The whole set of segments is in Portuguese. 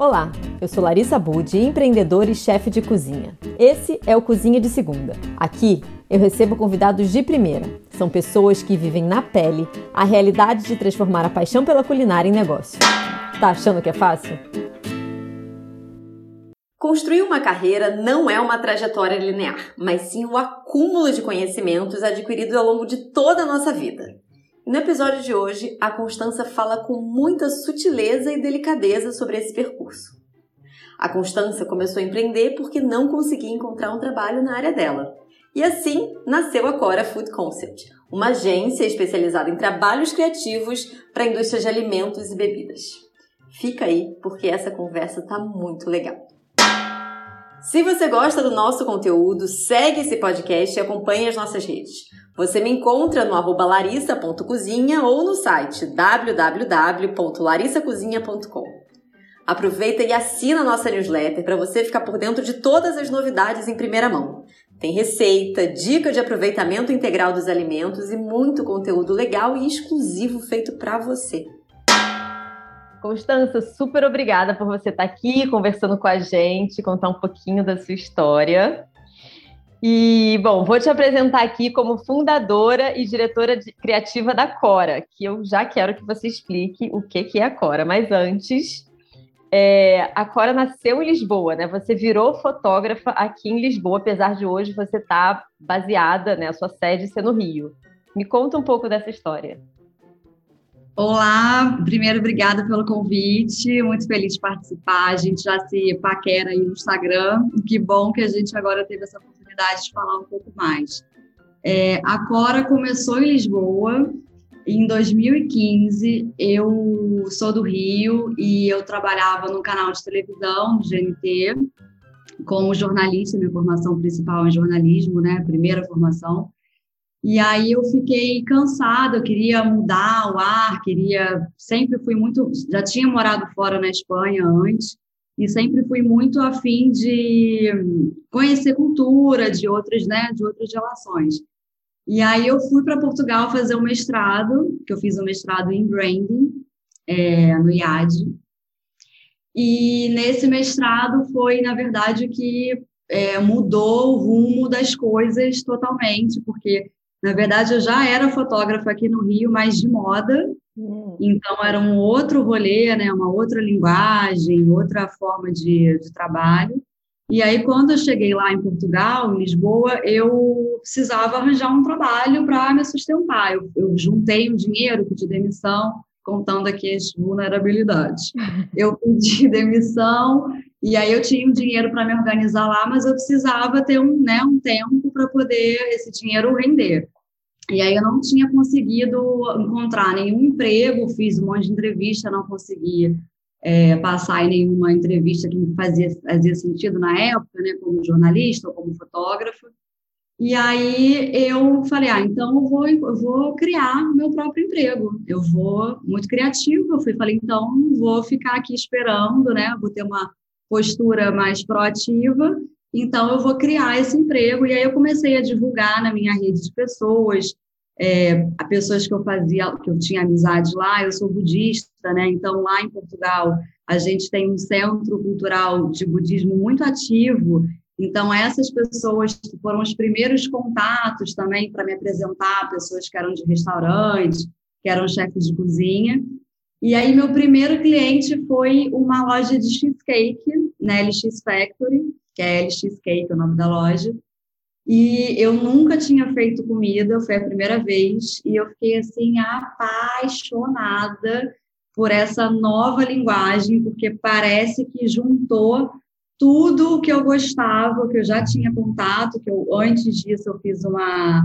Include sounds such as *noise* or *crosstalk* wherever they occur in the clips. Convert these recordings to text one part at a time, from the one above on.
Olá, eu sou Larissa Budi, empreendedora e chefe de cozinha. Esse é o Cozinha de Segunda. Aqui eu recebo convidados de primeira. São pessoas que vivem na pele a realidade de transformar a paixão pela culinária em negócio. Tá achando que é fácil? Construir uma carreira não é uma trajetória linear, mas sim o acúmulo de conhecimentos adquiridos ao longo de toda a nossa vida. No episódio de hoje, a Constança fala com muita sutileza e delicadeza sobre esse percurso. A Constança começou a empreender porque não conseguia encontrar um trabalho na área dela. E assim nasceu a Cora Food Concept, uma agência especializada em trabalhos criativos para a indústria de alimentos e bebidas. Fica aí porque essa conversa tá muito legal. Se você gosta do nosso conteúdo, segue esse podcast e acompanhe as nossas redes. Você me encontra no arroba larissa.cozinha ou no site www.larissacozinha.com. Aproveita e assina a nossa newsletter para você ficar por dentro de todas as novidades em primeira mão. Tem receita, dica de aproveitamento integral dos alimentos e muito conteúdo legal e exclusivo feito para você. Constança, super obrigada por você estar aqui conversando com a gente, contar um pouquinho da sua história. E, bom, vou te apresentar aqui como fundadora e diretora de, criativa da Cora, que eu já quero que você explique o que, que é a Cora. Mas antes, é, a Cora nasceu em Lisboa, né? Você virou fotógrafa aqui em Lisboa, apesar de hoje você estar tá baseada, né? A sua sede ser no Rio. Me conta um pouco dessa história. Olá, primeiro, obrigada pelo convite, muito feliz de participar. A gente já se paquera aí no Instagram, que bom que a gente agora teve essa oportunidade de falar um pouco mais. É, a Cora começou em Lisboa. Em 2015, eu sou do Rio e eu trabalhava no canal de televisão, no GNT, como jornalista. Minha formação principal é jornalismo, né? Primeira formação. E aí eu fiquei cansada, eu queria mudar o ar, queria, sempre fui muito, já tinha morado fora na Espanha antes, e sempre fui muito afim de conhecer cultura de outras, né, de outras relações. E aí eu fui para Portugal fazer um mestrado, que eu fiz um mestrado em branding é, no IAD. E nesse mestrado foi, na verdade, que é, mudou o rumo das coisas totalmente, porque na verdade, eu já era fotógrafa aqui no Rio, mas de moda. Hum. Então, era um outro rolê, né? uma outra linguagem, outra forma de, de trabalho. E aí, quando eu cheguei lá em Portugal, em Lisboa, eu precisava arranjar um trabalho para me sustentar. Eu, eu juntei um dinheiro, pedi demissão, contando aqui as vulnerabilidades. Eu *laughs* pedi demissão e aí eu tinha um dinheiro para me organizar lá, mas eu precisava ter um, né, um tempo para poder esse dinheiro render. E aí eu não tinha conseguido encontrar nenhum emprego, fiz um monte de entrevista, não conseguia é, passar em nenhuma entrevista que me fazia, fazia sentido na época, né, como jornalista ou como fotógrafa. E aí eu falei, ah, então eu vou, eu vou criar meu próprio emprego. Eu vou muito criativo. Eu fui, falei, então vou ficar aqui esperando, né? Vou ter uma postura mais proativa, então eu vou criar esse emprego. E aí eu comecei a divulgar na minha rede de pessoas, é, a pessoas que eu fazia, que eu tinha amizade lá, eu sou budista, né? Então lá em Portugal a gente tem um centro cultural de budismo muito ativo. Então essas pessoas foram os primeiros contatos também para me apresentar, pessoas que eram de restaurante, que eram chefes de cozinha. E aí, meu primeiro cliente foi uma loja de cheesecake, na LX Factory, que é LX Cake, é o nome da loja. E eu nunca tinha feito comida, foi a primeira vez, e eu fiquei assim apaixonada por essa nova linguagem, porque parece que juntou tudo o que eu gostava, que eu já tinha contato, que eu antes disso eu fiz uma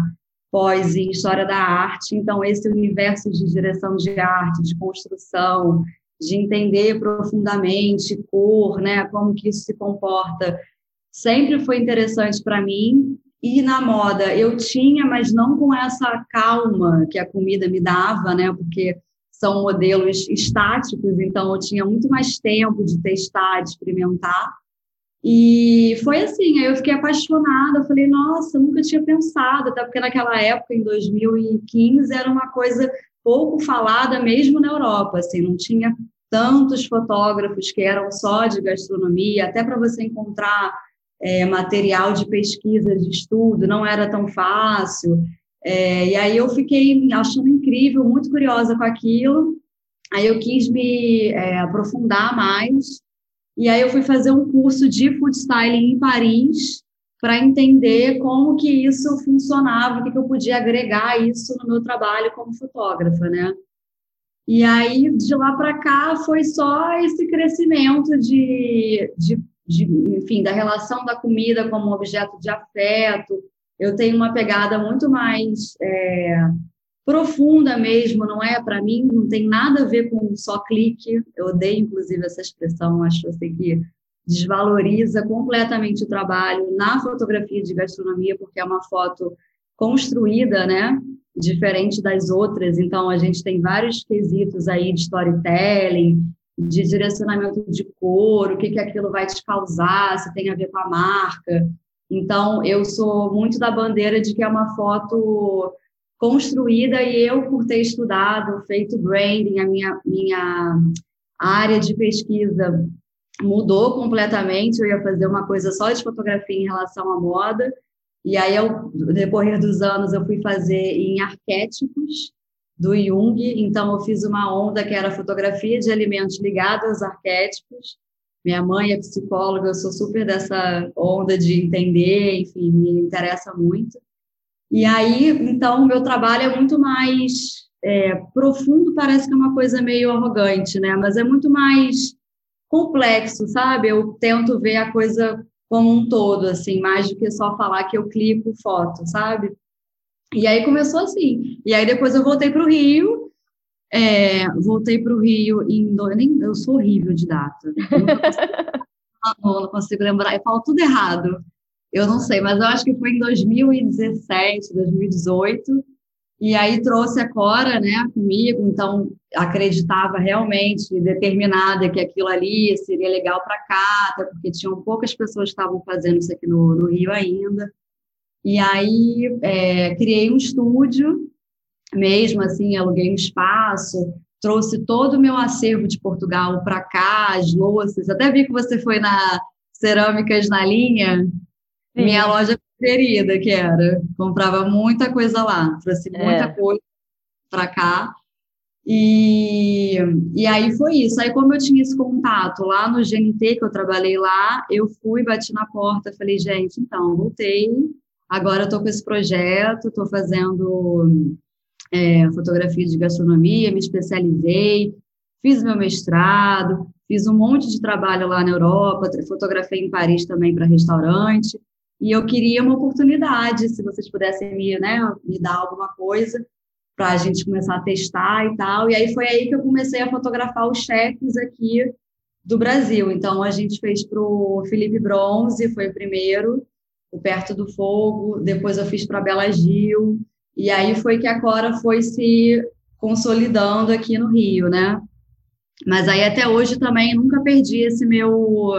pós em História da Arte, então esse universo de direção de arte, de construção, de entender profundamente cor, né, como que isso se comporta, sempre foi interessante para mim. E na moda eu tinha, mas não com essa calma que a comida me dava, né, porque são modelos estáticos, então eu tinha muito mais tempo de testar, de experimentar. E foi assim, aí eu fiquei apaixonada, falei, nossa, nunca tinha pensado, até porque naquela época, em 2015, era uma coisa pouco falada mesmo na Europa, assim, não tinha tantos fotógrafos que eram só de gastronomia, até para você encontrar é, material de pesquisa, de estudo, não era tão fácil. É, e aí eu fiquei achando incrível, muito curiosa com aquilo. Aí eu quis me é, aprofundar mais. E aí eu fui fazer um curso de food styling em Paris para entender como que isso funcionava, o que, que eu podia agregar isso no meu trabalho como fotógrafa, né? E aí, de lá para cá, foi só esse crescimento de, de, de, enfim, da relação da comida como objeto de afeto. Eu tenho uma pegada muito mais é, profunda mesmo, não é? Para mim, não tem nada a ver com só clique. Eu odeio, inclusive, essa expressão, acho assim, que desvaloriza completamente o trabalho na fotografia de gastronomia, porque é uma foto construída, né? diferente das outras. Então, a gente tem vários quesitos aí de storytelling, de direcionamento de cor, o que, que aquilo vai te causar, se tem a ver com a marca. Então, eu sou muito da bandeira de que é uma foto construída e eu, por ter estudado, feito branding, a minha, minha área de pesquisa mudou completamente. Eu ia fazer uma coisa só de fotografia em relação à moda, e aí, no decorrer dos anos, eu fui fazer em arquétipos do Jung. Então, eu fiz uma onda que era fotografia de alimentos ligados aos arquétipos. Minha mãe é psicóloga, eu sou super dessa onda de entender, enfim, me interessa muito. E aí, então, meu trabalho é muito mais é, profundo, parece que é uma coisa meio arrogante, né? Mas é muito mais complexo, sabe? Eu tento ver a coisa como um todo, assim, mais do que só falar que eu clico foto, sabe? E aí começou assim. E aí depois eu voltei para o Rio, é, voltei para o Rio em. Eu, nem, eu sou horrível de data. Eu não, *laughs* consigo, não consigo lembrar, eu falo tudo errado. Eu não sei, mas eu acho que foi em 2017, 2018. E aí trouxe a Cora, né, comigo, então acreditava realmente, determinada que aquilo ali seria legal para cá, até porque tinham poucas pessoas que estavam fazendo isso aqui no, no Rio ainda. E aí é, criei um estúdio, mesmo assim, aluguei um espaço, trouxe todo o meu acervo de Portugal para cá, as louças. Até vi que você foi na Cerâmicas na Linha, Sim. minha loja preferida que era. Comprava muita coisa lá, trouxe muita é. coisa para cá. E, e aí foi isso. Aí, como eu tinha esse contato lá no GNT, que eu trabalhei lá, eu fui, bati na porta, falei, gente, então, voltei, agora eu tô com esse projeto, estou fazendo é, fotografia de gastronomia, me especializei, fiz meu mestrado, fiz um monte de trabalho lá na Europa, fotografei em Paris também para restaurante. E eu queria uma oportunidade, se vocês pudessem me, né, me dar alguma coisa para a gente começar a testar e tal. E aí foi aí que eu comecei a fotografar os chefes aqui do Brasil. Então a gente fez para o Felipe Bronze, foi o primeiro, o Perto do Fogo. Depois eu fiz para Bela Gil. E aí foi que a Cora foi se consolidando aqui no Rio, né? Mas aí até hoje também nunca perdi esse meu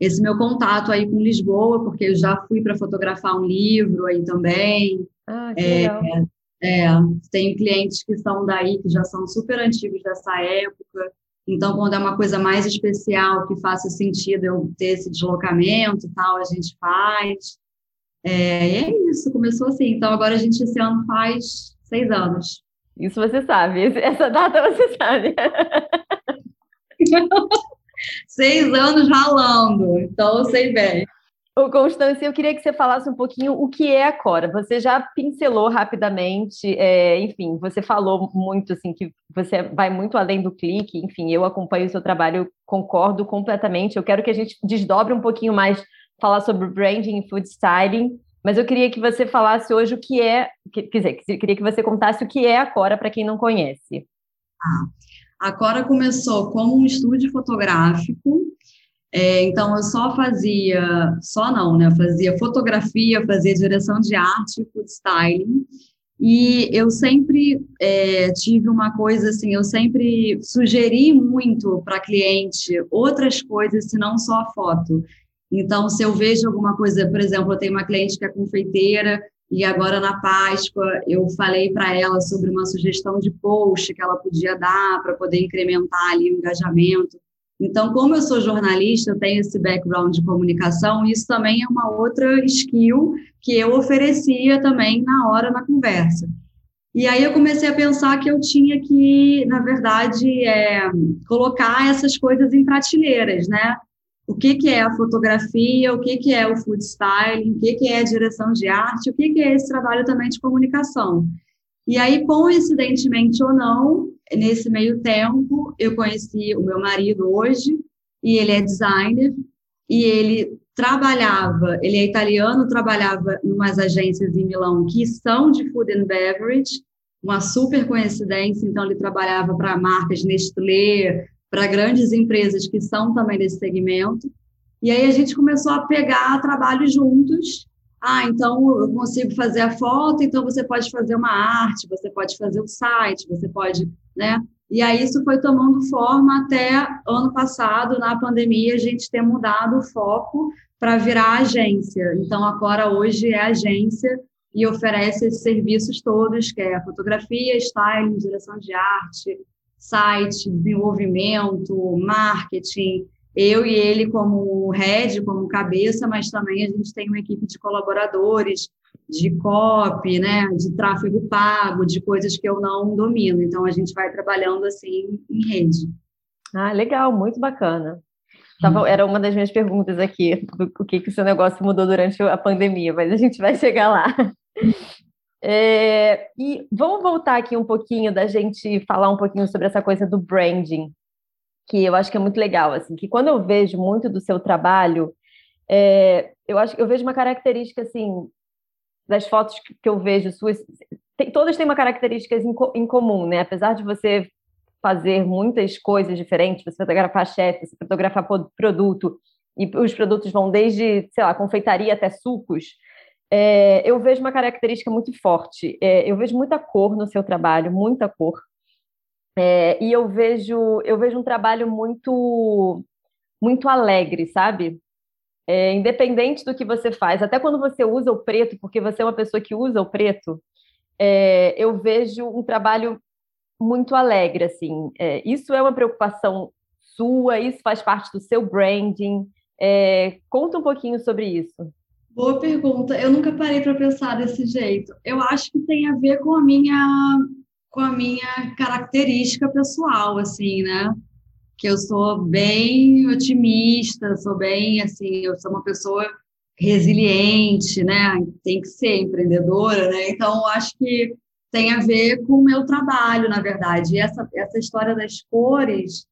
esse meu contato aí com Lisboa, porque eu já fui para fotografar um livro aí também. Ah, que é, legal. É, tenho clientes que são daí, que já são super antigos dessa época. Então, quando é uma coisa mais especial, que faça sentido eu ter esse deslocamento e tal, a gente faz. É, e é isso, começou assim. Então, agora a gente esse ano faz seis anos. Isso você sabe, essa data você sabe. *laughs* seis anos ralando, então eu sei bem. Ô, Constância, eu queria que você falasse um pouquinho o que é a Cora. Você já pincelou rapidamente, é, enfim, você falou muito assim que você vai muito além do clique, enfim, eu acompanho o seu trabalho, concordo completamente. Eu quero que a gente desdobre um pouquinho mais, falar sobre branding e food styling, mas eu queria que você falasse hoje o que é, quer dizer, queria que você contasse o que é a Cora para quem não conhece. Ah. A Cora começou como um estúdio fotográfico, é, então eu só fazia, só não, né? Fazia fotografia, fazia direção de arte, food styling. E eu sempre é, tive uma coisa assim, eu sempre sugeri muito para cliente outras coisas, se não só a foto. Então, se eu vejo alguma coisa, por exemplo, eu tenho uma cliente que é confeiteira, E agora na Páscoa eu falei para ela sobre uma sugestão de post que ela podia dar para poder incrementar ali o engajamento. Então, como eu sou jornalista, eu tenho esse background de comunicação, isso também é uma outra skill que eu oferecia também na hora na conversa. E aí eu comecei a pensar que eu tinha que, na verdade, é, colocar essas coisas em prateleiras, né? O que, que é a fotografia, o que, que é o food styling, o que, que é a direção de arte, o que, que é esse trabalho também de comunicação. E aí, coincidentemente ou não, nesse meio tempo, eu conheci o meu marido hoje, e ele é designer, e ele trabalhava, ele é italiano, trabalhava em umas agências em Milão que são de food and beverage, uma super coincidência, então ele trabalhava para marcas Nestlé, para grandes empresas que são também desse segmento. E aí a gente começou a pegar trabalho juntos. Ah, então eu consigo fazer a foto, então você pode fazer uma arte, você pode fazer o site, você pode, né? E aí isso foi tomando forma até ano passado, na pandemia, a gente ter mudado o foco para virar agência. Então, a Cora hoje é agência e oferece esses serviços todos, que é fotografia, styling, direção de arte, site, desenvolvimento, marketing. Eu e ele como head, como cabeça, mas também a gente tem uma equipe de colaboradores de copy, né, de tráfego pago, de coisas que eu não domino. Então a gente vai trabalhando assim em rede. Ah, legal, muito bacana. Tava, era uma das minhas perguntas aqui, o que, que o seu negócio mudou durante a pandemia, mas a gente vai chegar lá. É, e vamos voltar aqui um pouquinho da gente falar um pouquinho sobre essa coisa do branding, que eu acho que é muito legal, assim, que quando eu vejo muito do seu trabalho, é, eu acho eu vejo uma característica assim das fotos que eu vejo suas, tem, todas têm uma característica em, em, comum, né? Apesar de você fazer muitas coisas diferentes, você fotografar chefe, você fotografar produto, e os produtos vão desde, sei lá, confeitaria até sucos, é, eu vejo uma característica muito forte. É, eu vejo muita cor no seu trabalho, muita cor. É, e eu vejo, eu vejo um trabalho muito, muito alegre, sabe? é, independente do que você faz, até quando você usa o preto, porque você é uma pessoa que usa o preto, é, eu vejo um trabalho muito alegre, assim. É, isso é uma preocupação sua, isso faz parte do seu branding. Conta um pouquinho sobre isso. Boa pergunta. Eu nunca parei para pensar desse jeito. Eu acho que tem a ver com a minha com a minha característica pessoal, assim, né? que eu sou bem otimista, sou bem assim, eu sou uma pessoa resiliente, né? Tem que ser empreendedora, né? Então acho que tem a ver com o meu trabalho, na verdade. E essa essa história das cores,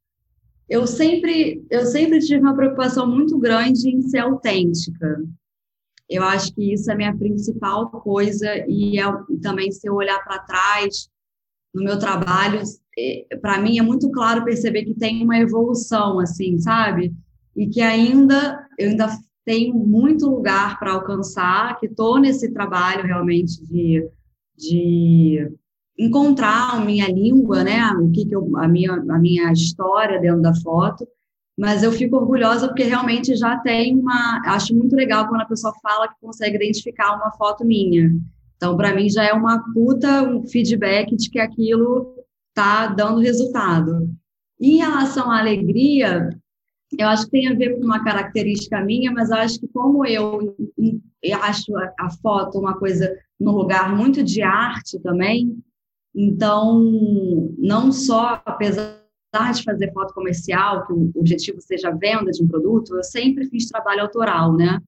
eu sempre eu sempre tive uma preocupação muito grande em ser autêntica. Eu acho que isso é a minha principal coisa e é, também se eu olhar para trás no meu trabalho, é, para mim é muito claro perceber que tem uma evolução, assim, sabe? E que ainda, eu ainda tenho muito lugar para alcançar, que estou nesse trabalho realmente de, de encontrar a minha língua, né? O que, que eu, a minha a minha história dentro da foto. Mas eu fico orgulhosa porque realmente já tem uma. Acho muito legal quando a pessoa fala que consegue identificar uma foto minha. Então, para mim, já é uma puta um feedback de que aquilo está dando resultado. Em relação à alegria, eu acho que tem a ver com uma característica minha, mas acho que como eu, eu acho a, foto uma coisa no lugar muito de arte também, então, não só, apesar de fazer foto comercial, que o objetivo seja a venda de um produto, eu sempre fiz trabalho autoral, né?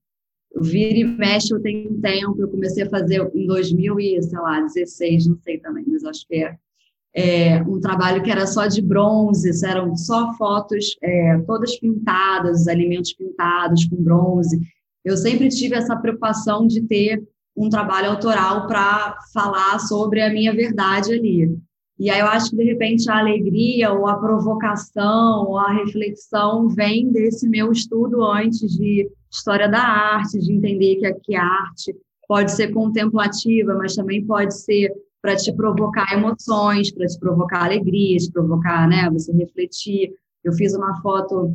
vira e mexe, eu tenho um tempo, eu comecei a fazer em 2016, não sei também, mas acho que é, é um trabalho que era só de bronze, eram só fotos é, todas pintadas, os alimentos pintados com bronze. Eu sempre tive essa preocupação de ter um trabalho autoral para falar sobre a minha verdade ali. E aí eu acho que, de repente, a alegria ou a provocação ou a reflexão vem desse meu estudo antes de história da arte, de entender que aqui a arte pode ser contemplativa, mas também pode ser para te provocar emoções, para te provocar alegrias, provocar, né, você refletir. Eu fiz uma foto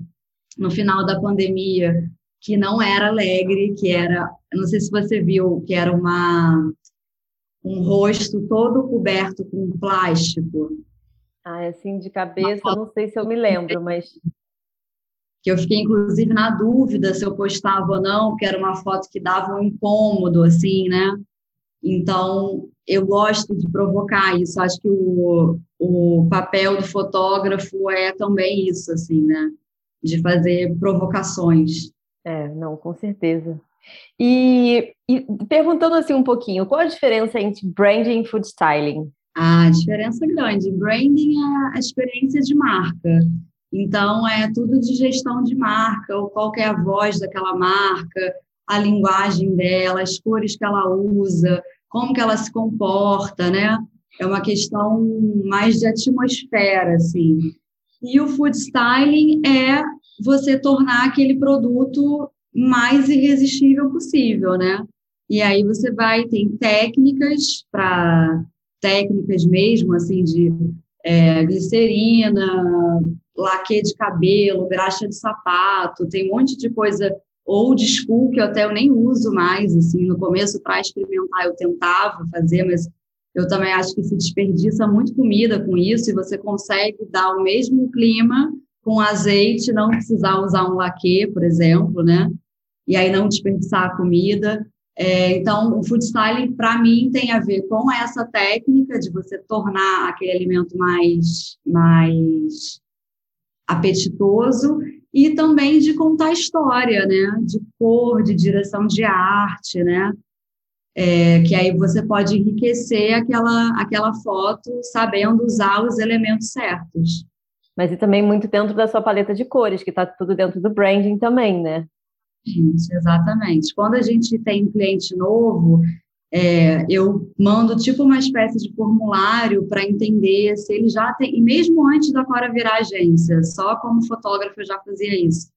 no final da pandemia que não era alegre, que era, não sei se você viu, que era uma um rosto todo coberto com plástico. Ah, assim de cabeça, não sei se eu me lembro, mas que eu fiquei inclusive na dúvida se eu postava ou não, porque era uma foto que dava um incômodo assim, né? Então, eu gosto de provocar isso. Acho que o, o papel do fotógrafo é também isso, assim, né? De fazer provocações. É, não, com certeza. E, e, perguntando assim um pouquinho, qual a diferença entre branding e food styling? A diferença é grande. Branding é a experiência de marca. Então, é tudo de gestão de marca, ou qual é a voz daquela marca, a linguagem dela, as cores que ela usa, como que ela se comporta, né? É uma questão mais de atmosfera, assim. E o food styling é você tornar aquele produto mais irresistível possível, né? E aí você vai, tem técnicas para técnicas mesmo, assim, de é, glicerina, laque de cabelo, graxa de sapato, tem um monte de coisa old school que eu até eu nem uso mais, assim, no começo para experimentar eu tentava fazer, mas eu também acho que se desperdiça muito comida com isso e você consegue dar o mesmo clima com azeite, não precisar usar um laque, por exemplo, né? E aí não desperdiçar a comida. É, então, o food styling, para mim, tem a ver com essa técnica de você tornar aquele alimento mais, mais apetitoso e também de contar história, né? De cor, de direção de arte, né? É, que aí você pode enriquecer aquela, aquela foto sabendo usar os elementos certos. Mas e também muito dentro da sua paleta de cores, que está tudo dentro do branding também, né? Gente, exatamente. Quando a gente tem um cliente novo, é, eu mando tipo uma espécie de formulário para entender se ele já tem, e mesmo antes da Cora virar agência, só como fotógrafo eu já fazia isso.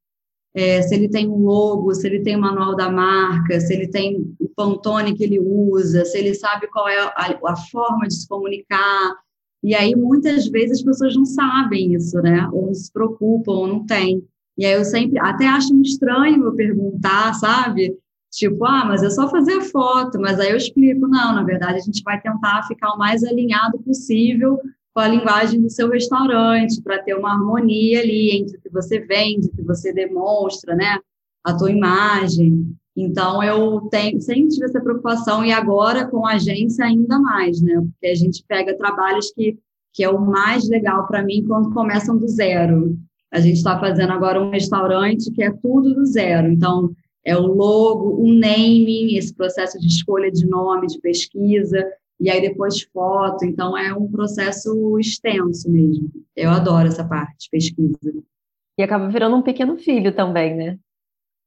É, se ele tem um logo, se ele tem o manual da marca, se ele tem o Pantone que ele usa, se ele sabe qual é a, a forma de se comunicar, e aí, muitas vezes, as pessoas não sabem isso, né? Ou não se preocupam, ou não têm. E aí, eu sempre, até acho estranho eu perguntar, sabe? Tipo, ah, mas é só fazer foto. Mas aí eu explico, não, na verdade, a gente vai tentar ficar o mais alinhado possível com a linguagem do seu restaurante, para ter uma harmonia ali entre o que você vende, o que você demonstra, né? A tua imagem. Então, eu tenho, sempre tive essa preocupação, e agora com a agência ainda mais, né? Porque a gente pega trabalhos que, que é o mais legal para mim quando começam do zero. A gente está fazendo agora um restaurante que é tudo do zero. Então, é o logo, o naming, esse processo de escolha de nome, de pesquisa, e aí depois foto. Então, é um processo extenso mesmo. Eu adoro essa parte de pesquisa. E acaba virando um pequeno filho também, né?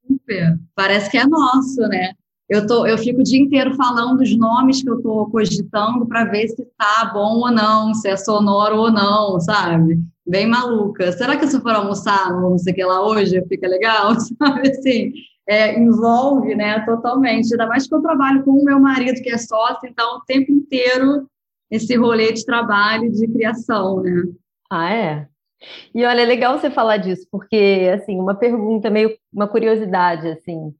super. Parece que é nosso, né? Eu, tô, eu fico o dia inteiro falando os nomes que eu estou cogitando para ver se tá bom ou não, se é sonoro ou não, sabe? Bem maluca. Será que se for almoçar não sei o que lá hoje, fica legal? *laughs* Sabe assim? É, envolve, né, totalmente. Ainda mais que eu trabalho com o meu marido, que é sócio, então o tempo inteiro esse rolê de trabalho, de criação, né? Ah, é? E olha, é legal você falar disso, porque, assim, uma pergunta, meio uma curiosidade, assim,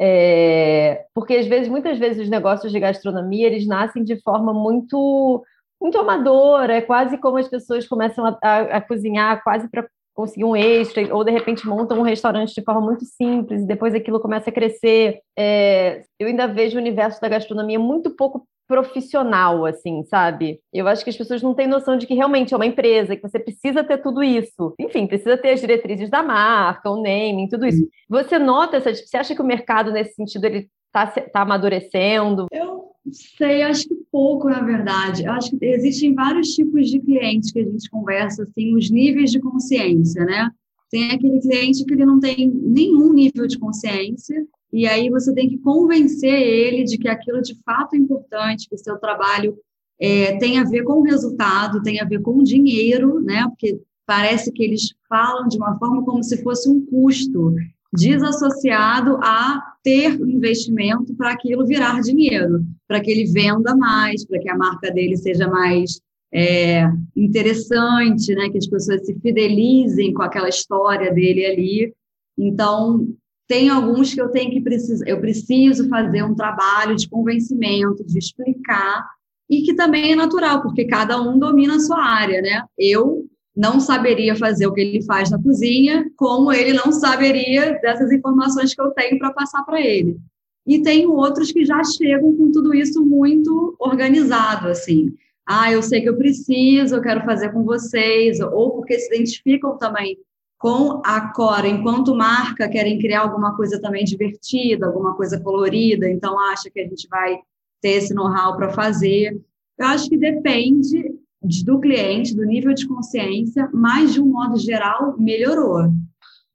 é, porque às vezes, muitas vezes, os negócios de gastronomia, eles nascem de forma muito muito amadora, é quase como as pessoas começam a, a, a cozinhar quase para conseguir um extra, ou de repente montam um restaurante de forma muito simples, e depois aquilo começa a crescer. É, eu ainda vejo o universo da gastronomia muito pouco profissional, assim, sabe? Eu acho que as pessoas não têm noção de que realmente é uma empresa, que você precisa ter tudo isso. Enfim, precisa ter as diretrizes da marca, o naming, tudo isso. Você nota essa. Você acha que o mercado, nesse sentido, ele está tá amadurecendo? Eu sei, acho que pouco, na verdade. Acho que existem vários tipos de clientes que a gente conversa, assim, os níveis de consciência, né? Tem aquele cliente que ele não tem nenhum nível de consciência e aí você tem que convencer ele de que aquilo de fato é importante, que o seu trabalho é, tem a ver com o resultado, tem a ver com o dinheiro, né? Porque parece que eles falam de uma forma como se fosse um custo desassociado a ter investimento para aquilo virar dinheiro, para que ele venda mais, para que a marca dele seja mais é, interessante, né? Que as pessoas se fidelizem com aquela história dele ali. Então, tem alguns que eu tenho que precisar, eu preciso fazer um trabalho de convencimento, de explicar, e que também é natural, porque cada um domina a sua área, né? Eu não saberia fazer o que ele faz na cozinha, como ele não saberia dessas informações que eu tenho para passar para ele. E tem outros que já chegam com tudo isso muito organizado, assim. Ah, eu sei que eu preciso, eu quero fazer com vocês, ou porque se identificam também com a Cora, enquanto marca, querem criar alguma coisa também divertida, alguma coisa colorida, então acha que a gente vai ter esse know-how para fazer. Eu acho que depende do cliente, do nível de consciência, mas de um modo geral melhorou.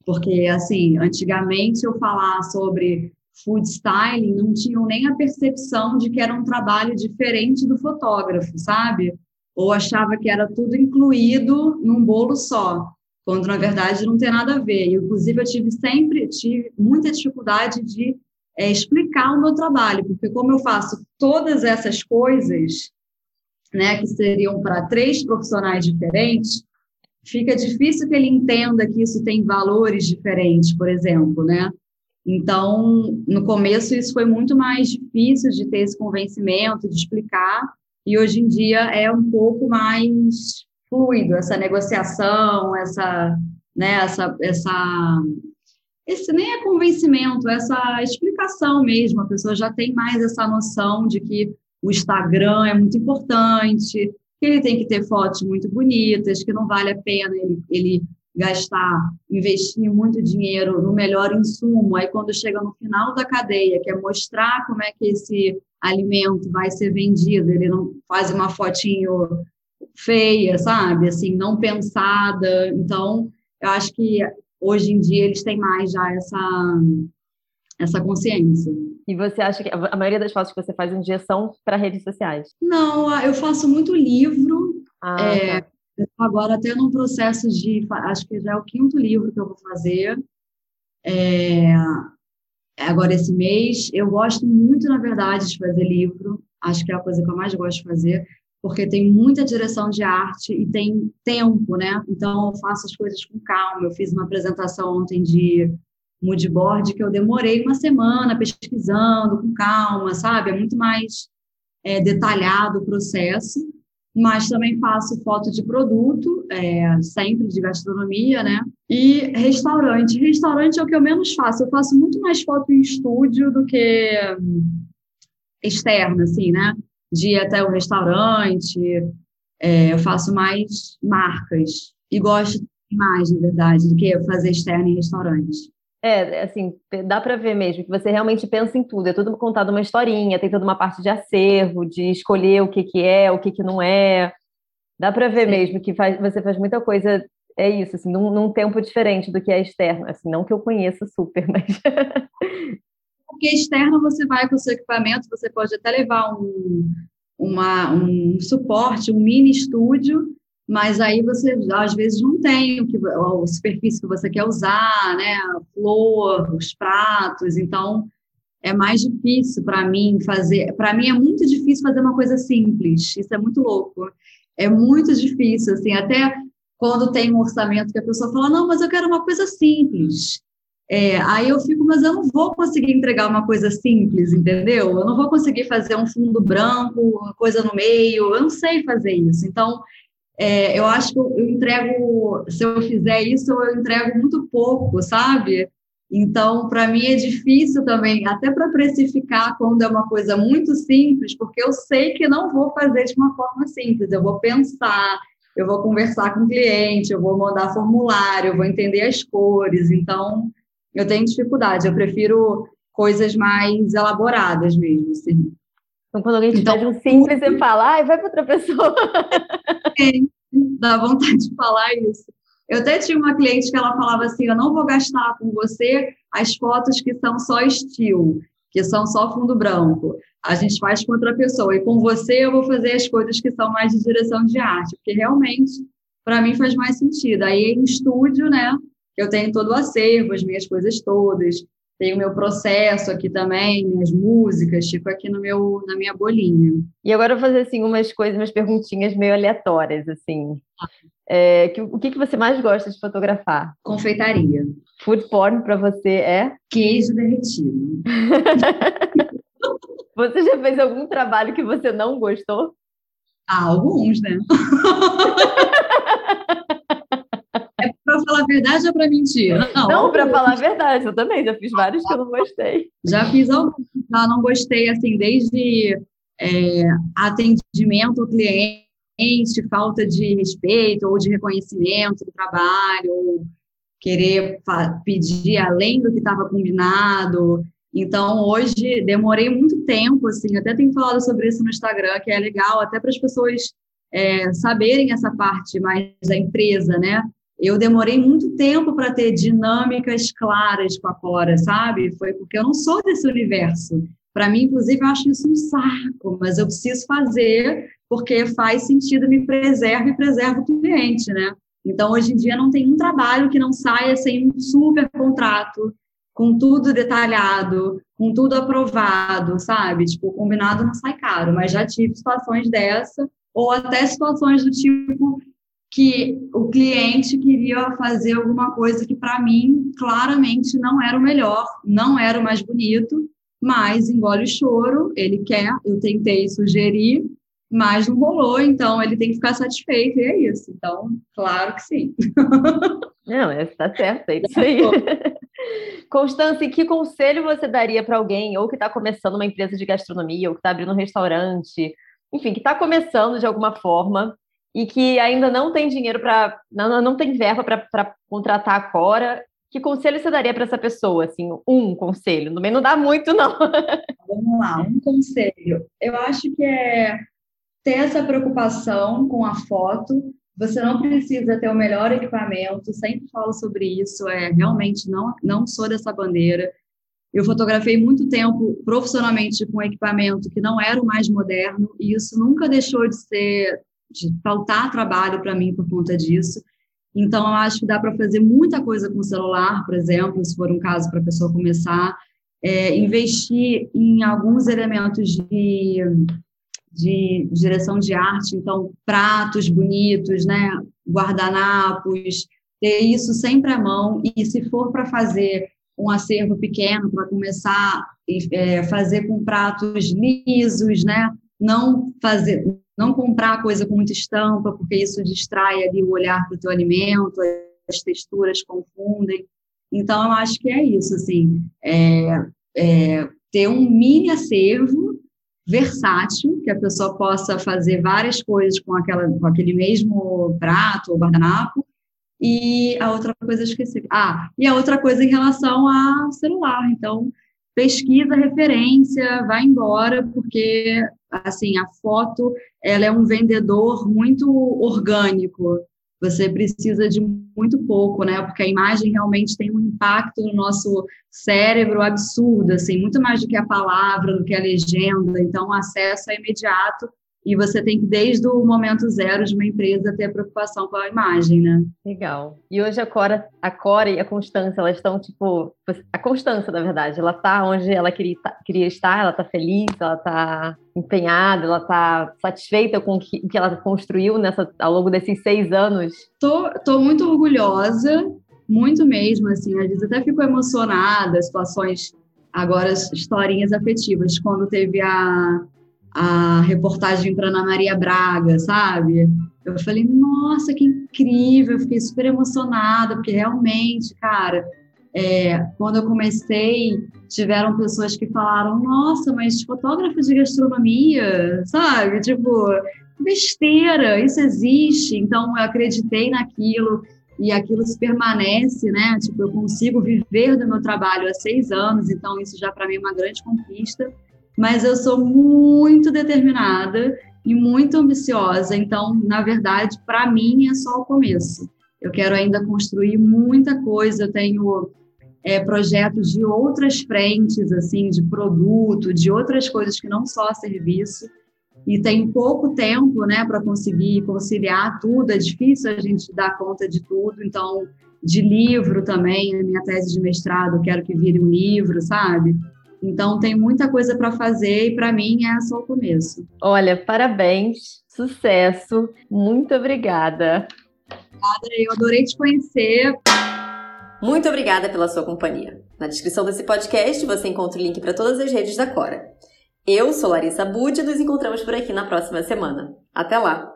Porque, assim, antigamente eu falar sobre food styling não tinham nem a percepção de que era um trabalho diferente do fotógrafo, sabe? Ou achava que era tudo incluído num bolo só quando na verdade não tem nada a ver. inclusive, eu tive sempre tive muita dificuldade de é, explicar o meu trabalho, porque como eu faço todas essas coisas, né, que seriam para três profissionais diferentes, fica difícil que ele entenda que isso tem valores diferentes, por exemplo, né? Então, no começo isso foi muito mais difícil de ter esse convencimento, de explicar, e hoje em dia é um pouco mais fluido, essa negociação, essa, né, essa, essa, esse nem é convencimento, essa explicação mesmo. A pessoa já tem mais essa noção de que o Instagram é muito importante, que ele tem que ter fotos muito bonitas, que não vale a pena ele, ele gastar, investir muito dinheiro no melhor insumo. Aí, quando chega no final da cadeia, que é mostrar como é que esse alimento vai ser vendido, ele não faz uma fotinho feia, sabe? Assim, não pensada. Então, eu acho que hoje em dia eles têm mais já essa essa consciência. E você acha que a maioria das fotos que você faz em dia são para redes sociais? Não, eu faço muito livro. Ah, é, tá. Agora até num processo de, acho que já é o quinto livro que eu vou fazer. É, agora esse mês, eu gosto muito, na verdade, de fazer livro. Acho que é a coisa que eu mais gosto de fazer porque tem muita direção de arte e tem tempo, né? Então eu faço as coisas com calma. Eu fiz uma apresentação ontem de moodboard que eu demorei uma semana pesquisando com calma, sabe? É muito mais é, detalhado o processo. Mas também faço foto de produto, é, sempre de gastronomia, né? E restaurante. Restaurante é o que eu menos faço. Eu faço muito mais foto em estúdio do que externa, assim, né? de ir até o restaurante. É, eu faço mais marcas e gosto mais, na verdade, do que fazer externo em restaurante. É, assim, dá para ver mesmo que você realmente pensa em tudo. É tudo contado uma historinha, tem toda uma parte de acervo, de escolher o que, que é, o que, que não é. Dá para ver Sim. mesmo que faz, você faz muita coisa, é isso, assim, num, num tempo diferente do que é externo. Assim, não que eu conheça super, *laughs* mas porque externo você vai com o seu equipamento, você pode até levar um, uma, um suporte, um mini estúdio, mas aí você às vezes não tem o que a superfície que você quer usar, né, a flor, os pratos, então é mais difícil para mim fazer. Para mim é muito difícil fazer uma coisa simples. Isso é muito louco. É muito difícil, assim, até quando tem um orçamento que a pessoa fala, não, mas eu quero uma coisa simples. É, aí eu fico, mas eu não vou conseguir entregar uma coisa simples, entendeu? Eu não vou conseguir fazer um fundo branco, uma coisa no meio, eu não sei fazer isso. Então, é, eu acho que eu, entrego, se eu fizer isso, eu entrego muito pouco, sabe? Então, para mim é difícil também, até para precificar quando é uma coisa muito simples, porque eu sei que não vou fazer de uma forma simples, eu vou pensar, eu vou conversar com o cliente, eu vou mandar formulário, eu vou entender as cores. Então, eu tenho dificuldade, eu prefiro coisas mais elaboradas mesmo, assim. Então, quando alguém te então, pede um simples, você fala, ai, vai para outra pessoa. *laughs* É, dá vontade de falar isso. Eu até tinha uma cliente que ela falava assim, eu não vou gastar com você as fotos que são só estilo, que são só fundo branco. A gente faz com outra pessoa. E com você eu vou fazer as coisas que são mais de direção de arte, porque realmente, para mim, faz mais sentido. Aí em estúdio, né, eu tenho todo o acervo, as minhas coisas todas. Tenho meu processo aqui também, minhas músicas, tipo aqui no meu, na minha bolinha. E agora eu vou fazer assim umas coisas, umas perguntinhas meio aleatórias, assim. É, que, o que, que você mais gosta de fotografar? Confeitaria. Food porn para você é? Queijo derretido. *laughs* você já fez algum trabalho que você não gostou? Ah, alguns, né? *laughs* para falar a verdade ou para mentir? Não, não para falar a verdade. Eu também já fiz vários que eu não gostei. Já fiz alguns, tá? não gostei, assim, desde é, atendimento ao cliente, falta de respeito ou de reconhecimento do trabalho, ou querer pedir além do que estava combinado. Então, hoje, demorei muito tempo, assim, até tenho falado sobre isso no Instagram, que é legal, até para as pessoas é, saberem essa parte mais da empresa, né? Eu demorei muito tempo para ter dinâmicas claras com a Cora, sabe? Foi porque eu não sou desse universo. Para mim, inclusive, eu acho isso um saco, mas eu preciso fazer porque faz sentido, me preserva e preserva o cliente, né? Então, hoje em dia, não tem um trabalho que não saia sem um super contrato, com tudo detalhado, com tudo aprovado, sabe? Tipo, combinado não sai caro, mas já tive situações dessa, ou até situações do tipo que o cliente queria fazer alguma coisa que, para mim, claramente não era o melhor, não era o mais bonito, mas engole o choro, ele quer, eu tentei sugerir, mas não rolou, então ele tem que ficar satisfeito, e é isso. Então, claro que sim. *laughs* Não, está certo, é isso aí. *laughs* Constância, que conselho você daria para alguém, ou que está começando uma empresa de gastronomia, ou que está abrindo um restaurante, enfim, que está começando de alguma forma e que ainda não tem dinheiro para. Não, não tem verba para contratar a Cora. Que conselho você daria para essa pessoa? Assim, um conselho. Também não dá muito, não. *laughs* Vamos lá, um conselho. Eu acho que é ter essa preocupação com a foto. Você não precisa ter o melhor equipamento, sempre falo sobre isso, é realmente não, não sou dessa bandeira. Eu fotografei muito tempo profissionalmente com equipamento que não era o mais moderno, e isso nunca deixou de ser, de faltar trabalho para mim por conta disso. Então, eu acho que dá para fazer muita coisa com o celular, por exemplo, se for um caso para a pessoa começar. É, investir em alguns elementos de de direção de arte, então pratos bonitos, né, guardanapos, ter isso sempre à mão e se for para fazer um acervo pequeno para começar é, fazer com pratos lisos, né, não fazer, não comprar coisa com muita estampa porque isso distrai ali o olhar para o teu alimento, as texturas confundem. Então eu acho que é isso, assim, é, é ter um mini acervo versátil, que a pessoa possa fazer várias coisas com, aquela, com aquele mesmo prato ou guardanapo. E a outra coisa, esqueci. Ah, e a outra coisa em relação ao celular. Então, pesquisa referência, vai embora, porque, assim, a foto, ela é um vendedor muito orgânico. Você precisa de muito pouco, né? Porque a imagem realmente tem um impacto no nosso cérebro absurdo, assim, muito mais do que a palavra, do que a legenda. Então, o acesso é imediato e você tem que, desde o momento zero de uma empresa, ter a preocupação com a imagem, né? Legal. E hoje a Cora, a Cora e a Constância, elas estão, tipo... A Constância, na verdade, ela está onde ela queria, queria estar, ela está feliz, ela está empenhada, ela está satisfeita com o que, que ela construiu nessa, ao longo desses seis anos? Tô, tô muito orgulhosa, muito mesmo, assim. Às vezes até fico emocionada, situações agora historinhas afetivas, quando teve a a reportagem para Ana Maria Braga, sabe? Eu falei, nossa, que incrível, eu fiquei super emocionada, porque realmente, cara, é, quando eu comecei, tiveram pessoas que falaram, nossa, mas fotógrafo de gastronomia, sabe? Tipo, besteira, isso existe. Então, eu acreditei naquilo e aquilo se permanece, né? Tipo, eu consigo viver do meu trabalho há seis anos, então isso já para mim é uma grande conquista mas eu sou muito determinada e muito ambiciosa. Então, na verdade, para mim é só o começo. Eu quero ainda construir muita coisa. Eu tenho é, projetos de outras frentes, assim, de produto, de outras coisas que não só serviço. E tem pouco tempo, né, para conseguir conciliar tudo. É difícil a gente dar conta de tudo. Então, de livro também, a minha tese de mestrado, quero que vire um livro, sabe? Então tem muita coisa para fazer e para mim é só o começo. Olha, parabéns, sucesso, muito obrigada. Obrigada, eu adorei te conhecer. Muito obrigada pela sua companhia. Na descrição desse podcast você encontra o link para todas as redes da Cora. Eu sou Larissa Bud e nos encontramos por aqui na próxima semana. Até lá!